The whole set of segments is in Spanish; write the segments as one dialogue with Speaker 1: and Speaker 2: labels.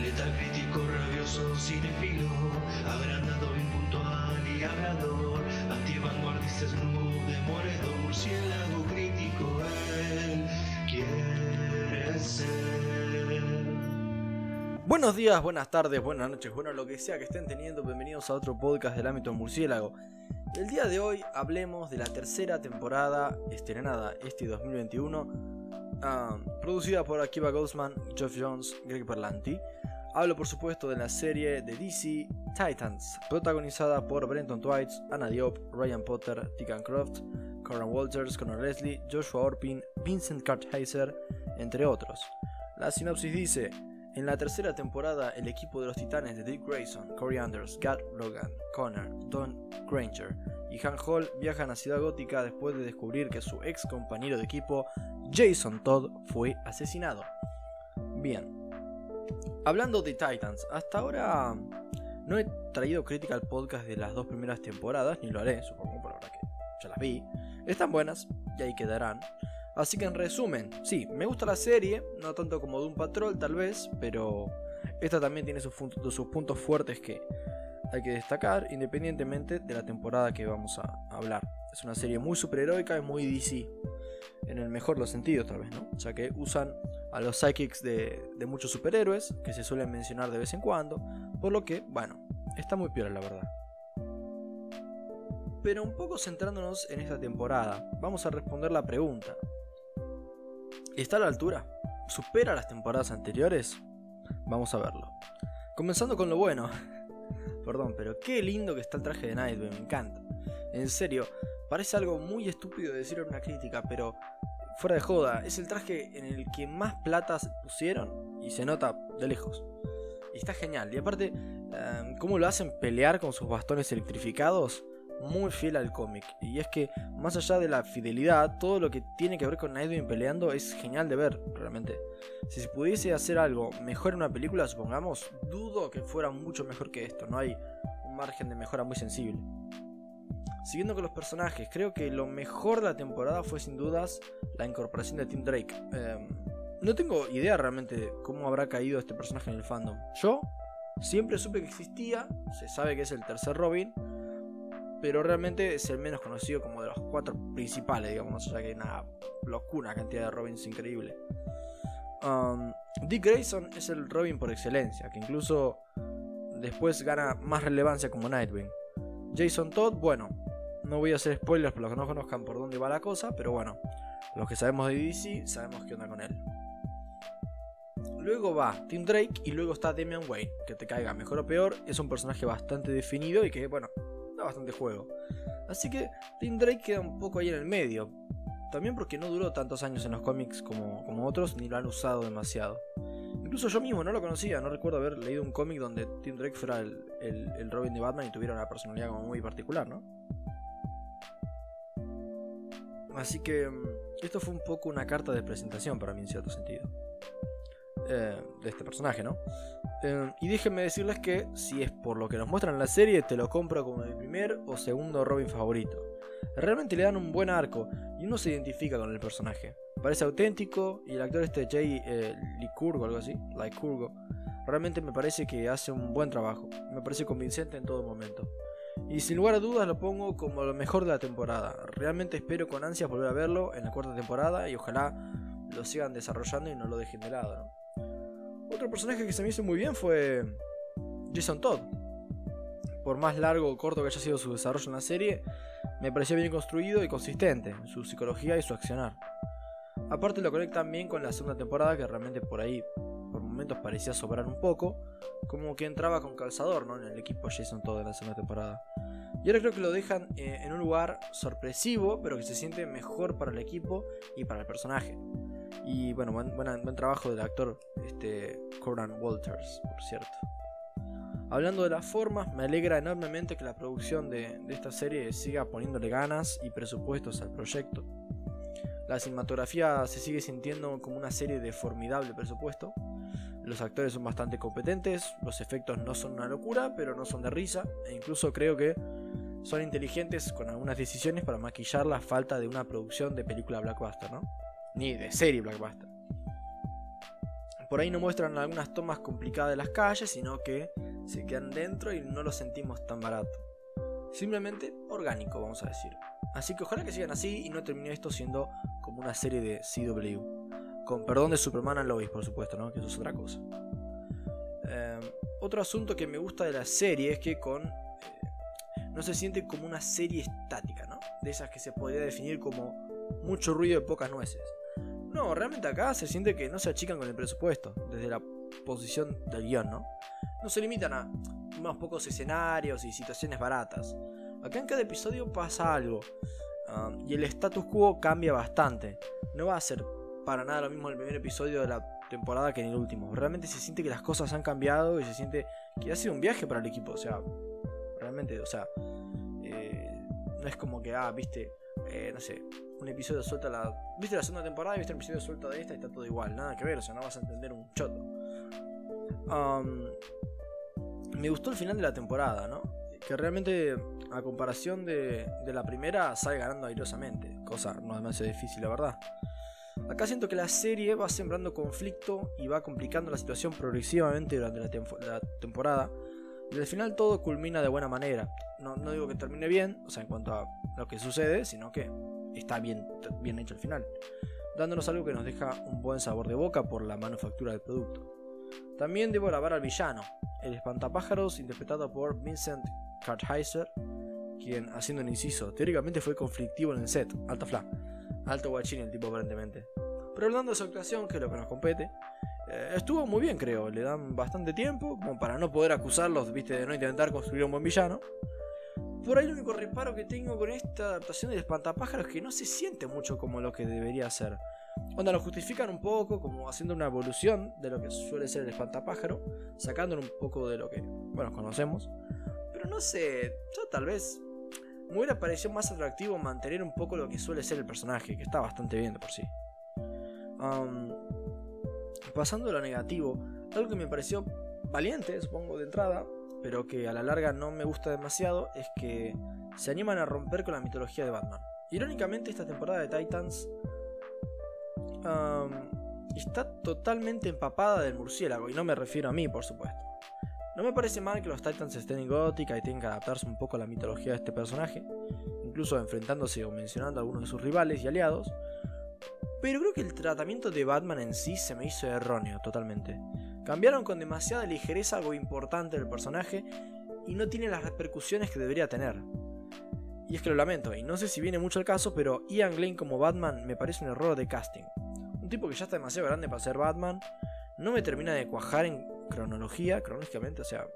Speaker 1: Letal crítico, rabioso, cinefilo, agrandado, impuntual y hablador, antivanguardista, snoop, demoledor, murciélago crítico, él quiere ser.
Speaker 2: Buenos días, buenas tardes, buenas noches, bueno, lo que sea que estén teniendo, bienvenidos a otro podcast del ámbito murciélago. El día de hoy hablemos de la tercera temporada estrenada este 2021, ah, producida por Akiva Goldsman, Geoff Jones, Greg Berlanti. Hablo por supuesto de la serie de DC Titans, protagonizada por Brenton Twites, Anna Diop, Ryan Potter, Tegan Croft, Coran Walters, Connor Leslie, Joshua Orpin, Vincent Kartheiser, entre otros. La sinopsis dice, en la tercera temporada, el equipo de los titanes de Dick Grayson, Corey Anders, Gat Logan, Connor, Don Granger y Han Hall viajan a Ciudad Gótica después de descubrir que su ex compañero de equipo, Jason Todd, fue asesinado. Bien. Hablando de Titans, hasta ahora no he traído crítica al podcast de las dos primeras temporadas, ni lo haré, supongo, por ahora que ya las vi. Están buenas y ahí quedarán. Así que en resumen, sí, me gusta la serie, no tanto como Doom Patrol tal vez, pero esta también tiene sus, sus puntos fuertes que hay que destacar, independientemente de la temporada que vamos a hablar. Es una serie muy superheroica y muy DC, en el mejor los sentidos tal vez, ¿no? Ya que usan a los psychics de, de muchos superhéroes, que se suelen mencionar de vez en cuando, por lo que, bueno, está muy peor la verdad. Pero un poco centrándonos en esta temporada, vamos a responder la pregunta. ¿Está a la altura? ¿Supera las temporadas anteriores? Vamos a verlo. Comenzando con lo bueno. Perdón, pero qué lindo que está el traje de Nightwing, me encanta. En serio, parece algo muy estúpido decir en una crítica, pero fuera de joda, es el traje en el que más platas pusieron y se nota de lejos. Y está genial. Y aparte, um, cómo lo hacen pelear con sus bastones electrificados, muy fiel al cómic. Y es que, más allá de la fidelidad, todo lo que tiene que ver con Nightwing peleando es genial de ver, realmente. Si se pudiese hacer algo mejor en una película, supongamos, dudo que fuera mucho mejor que esto. No hay un margen de mejora muy sensible. Siguiendo con los personajes, creo que lo mejor de la temporada fue sin dudas la incorporación de Tim Drake. Eh, no tengo idea realmente de cómo habrá caído este personaje en el fandom. Yo siempre supe que existía, se sabe que es el tercer Robin, pero realmente es el menos conocido como de los cuatro principales, digamos, sea que hay una locura cantidad de Robins increíble. Um, Dick Grayson es el Robin por excelencia, que incluso después gana más relevancia como Nightwing. Jason Todd, bueno, no voy a hacer spoilers por los que no conozcan por dónde va la cosa, pero bueno, los que sabemos de DC sabemos qué onda con él. Luego va Tim Drake y luego está Damian Wayne, que te caiga mejor o peor, es un personaje bastante definido y que, bueno, bastante juego. Así que Tim Drake queda un poco ahí en el medio. También porque no duró tantos años en los cómics como, otros, ni lo han usado demasiado. Incluso yo mismo no lo conocía, no recuerdo haber leído un cómic donde Tim Drake fuera el, el, el, Robin de Batman y tuviera una personalidad como muy particular, ¿no? Así que mm, esto fue un poco una carta de presentación para mí en cierto sentido. Eh, de este personaje, ¿no? Y déjenme decirles que si es por lo que nos muestran en la serie, te lo compro como mi primer o segundo Robin favorito. Realmente le dan un buen arco y uno se identifica con el personaje. Parece auténtico y el actor este Jay eh, Licurgo, algo así, Licurgo, realmente me parece que hace un buen trabajo. Me parece convincente en todo momento. Y sin lugar a dudas lo pongo como lo mejor de la temporada. Realmente espero con ansias volver a verlo en la cuarta temporada y ojalá lo sigan desarrollando y no lo dejen de lado. Otro personaje que se me hizo muy bien fue Jason Todd. Por más largo o corto que haya sido su desarrollo en la serie, me pareció bien construido y consistente en su psicología y su accionar. Aparte lo conectan bien con la segunda temporada que realmente por ahí por momentos parecía sobrar un poco, como que entraba con calzador ¿no? en el equipo Jason Todd en la segunda temporada. Y ahora creo que lo dejan eh, en un lugar sorpresivo, pero que se siente mejor para el equipo y para el personaje. Y bueno, buen, trabajo del actor este, Coran Walters, por cierto. Hablando de las formas, me alegra enormemente que la producción de, de esta serie siga poniéndole ganas y presupuestos al proyecto. La cinematografía se sigue sintiendo como una serie de formidable presupuesto. Los actores son bastante competentes, los efectos no son una locura, pero no son de risa, e incluso creo que son inteligentes con algunas decisiones para maquillar la falta de una producción de película blockbuster, ¿no? Ni de serie blockbuster. por ahí no muestran algunas tomas complicadas de las calles, sino que se quedan dentro y no lo sentimos tan barato. Simplemente orgánico, vamos a decir. Así que ojalá que sigan así y no termine esto siendo como una serie de CW. Con perdón de Superman and Lois, por supuesto, ¿no? Que eso es otra cosa. Em, otro asunto que me gusta de la serie es que con... Eh, no se siente como una serie estática, ¿no? De esas que se podría definir como mucho ruido y pocas nueces. No, realmente acá se siente que no se achican con el presupuesto, desde la posición del guion, ¿no? No se limitan a unos pocos escenarios y situaciones baratas. Acá en cada episodio pasa algo. Um, y el status quo cambia bastante. No va a ser para nada lo mismo el primer episodio de la temporada que en el último. Realmente se siente que las cosas han cambiado y se siente que ha sido un viaje para el equipo. O sea, realmente, o sea, eh, no es como que, ah, viste, eh, no sé, un episodio suelta la. Viste la segunda temporada y viste el episodio suelto de esta y está todo igual. Nada que ver, o sea, no vas a entender un choto. Um, me gustó el final de la temporada, ¿no? Que realmente, a comparación de, la primera, sale ganando airosamente. Cosa no demasiado difícil, la verdad. Acá siento que la serie va sembrando conflicto y va complicando la situación progresivamente durante la, temporada. Y al final todo culmina de buena manera. No, no, digo que termine bien, o sea, en cuanto a lo que sucede, sino que está bien, bien hecho al final. Dándonos algo que nos deja un buen sabor de boca por la manufactura del producto. También debo alabar al villano, el espantapájaros interpretado por Vincent Kartheiser, quien, haciendo un inciso, teóricamente fue conflictivo en el set, alta fla, alto guachín el tipo aparentemente. Pero hablando de su actuación, que es lo que nos compete, eh, estuvo muy bien creo, le dan bastante tiempo como para no poder acusarlos, viste, de no intentar construir un buen villano. Por ahí el único reparo que tengo con esta adaptación del espantapájaros es que no se siente mucho como lo que debería ser. Onda lo justifican un poco como haciendo una evolución de lo que suele ser el espantapájaro, sacándolo un poco de lo que, bueno, conocemos. Pero no sé, yo tal vez me hubiera parecido más atractivo mantener un poco lo que suele ser el personaje, que está bastante bien de por sí. Pasando a lo negativo, algo que me pareció valiente, supongo, de entrada, pero que a la larga no me gusta demasiado, es que se animan a romper con la mitología de Batman. Irónicamente, esta temporada de Titans está totalmente empapada del murciélago, y no me refiero a mí, por supuesto. No me parece mal que los Titans estén en gótica y tengan que adaptarse un poco a la mitología de este personaje, incluso enfrentándose o mencionando a algunos de sus rivales y aliados, pero creo que el tratamiento de Batman en sí se me hizo erróneo totalmente. Cambiaron con demasiada ligereza algo importante del personaje y no tiene las repercusiones que debería tener. Y es que lo lamento, y no sé si viene mucho al caso, pero Ian Glenn como Batman me parece un error de casting. Un tipo que ya está demasiado grande para ser Batman, no me termina de cuajar en cronología, cronológicamente, o sea...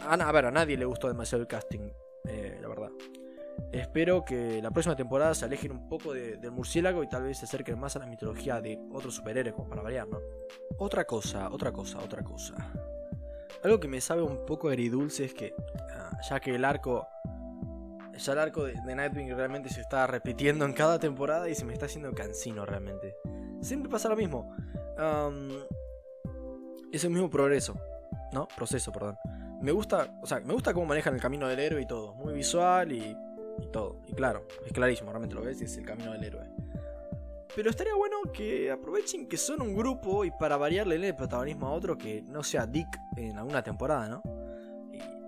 Speaker 2: A, ver, a nadie le gustó demasiado el casting, eh, la verdad. Espero que la próxima temporada se alejen un poco del murciélago y tal vez se acerquen más a la mitología de otros superhéroes, para variar, ¿no? Otra cosa, otra cosa, otra cosa. Algo que me sabe un poco agridulce es que, ah, ya que el arco ya el arco de, Nightwing realmente se está repitiendo en cada temporada y se me está haciendo cansino realmente. Siempre pasa lo mismo. es el mismo progreso. ¿No? Proceso, perdón. Me gusta, o sea, me gusta cómo manejan el camino del héroe y todo. Muy visual y, y todo. Y claro, es clarísimo, realmente lo ves y es el camino del héroe. Pero estaría bueno que aprovechen que son un grupo y para variarle el protagonismo a otro que no sea Dick en alguna temporada, ¿no?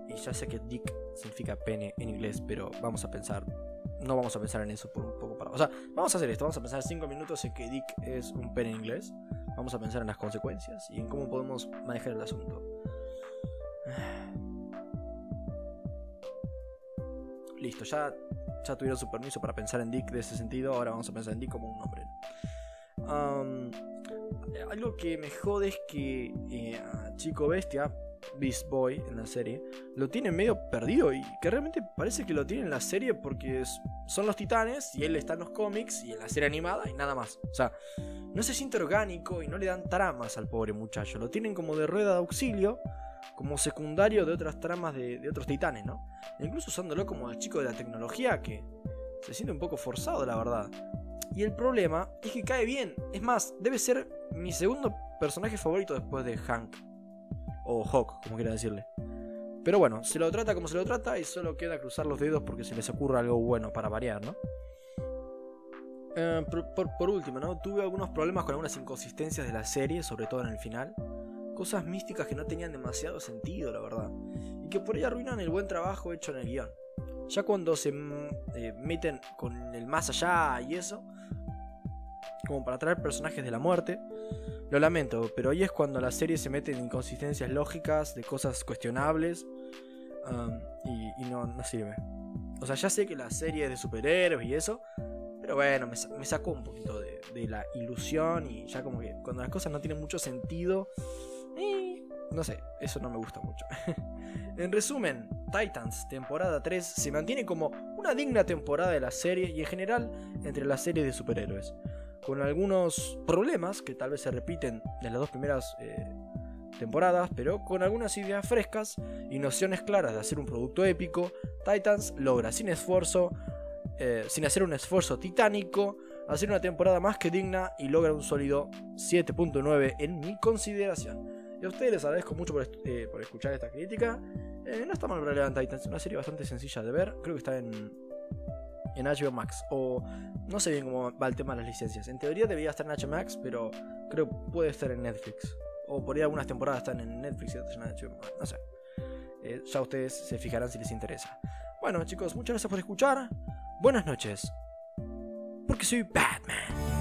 Speaker 2: Y ya sé que dick significa pene en inglés, pero vamos a pensar. No vamos a pensar en eso por un poco para. O sea, vamos a hacer esto. Vamos a pensar 5 minutos en que dick es un pene en inglés. Vamos a pensar en las consecuencias y en cómo podemos manejar el asunto. Listo, ya, ya tuvieron su permiso para pensar en Dick de ese sentido. Ahora vamos a pensar en Dick como un nombre. algo que me jode es que eh, Chico Bestia Beast Boy en la serie, lo tiene medio perdido y que realmente parece que lo tiene en la serie porque son los titanes y él está en los cómics y en la serie animada y nada más. O sea, no se siente orgánico y no le dan tramas al pobre muchacho, lo tienen como de rueda de auxilio, como secundario de otras tramas de, otros titanes, ¿no? E incluso usándolo como el chico de la tecnología que se siente un poco forzado, la verdad. Y el problema es que cae bien. Es más, debe ser mi segundo personaje favorito después de Hank o Hawk, como quiera decirle. Pero bueno, se lo trata como se lo trata y solo queda cruzar los dedos porque se les ocurra algo bueno para variar, ¿no? Eh, por, último, ¿no? Tuve algunos problemas con algunas inconsistencias de la serie, sobre todo en el final. Cosas místicas que no tenían demasiado sentido, la verdad. Y que por ahí arruinan el buen trabajo hecho en el guion. Ya cuando se mm, eh, meten con el más allá y eso, como para traer personajes de la muerte, lo lamento, pero ahí es cuando la serie se mete en inconsistencias lógicas, de cosas cuestionables, um, y, no, no, sirve. O sea, ya sé que la serie es de superhéroes y eso, pero bueno, me, sacó un poquito de, la ilusión y ya como que cuando las cosas no tienen mucho sentido, no sé, eso no me gusta mucho. en resumen, Titans, temporada 3, se mantiene como una digna temporada de la serie y en general entre las series de superhéroes. Con algunos problemas que tal vez se repiten en las dos primeras eh, temporadas, pero con algunas ideas frescas y nociones claras de hacer un producto épico, Titans logra sin esfuerzo eh, sin hacer un esfuerzo titánico, hacer una temporada más que digna y logra un sólido 7.9 en mi consideración. A ustedes les agradezco mucho por, eh, escuchar esta crítica. Eh, no está mal relevante es una serie bastante sencilla de ver. Creo que está en, en HBO Max. O no sé bien cómo va el tema de las licencias. En teoría debería estar en HBO Max, pero creo que puede estar en Netflix. O por ahí algunas temporadas están en Netflix y otras en HBO Max. No sé. ya ustedes se fijarán si les interesa. Bueno chicos, muchas gracias por escuchar. Buenas noches. Porque soy Batman.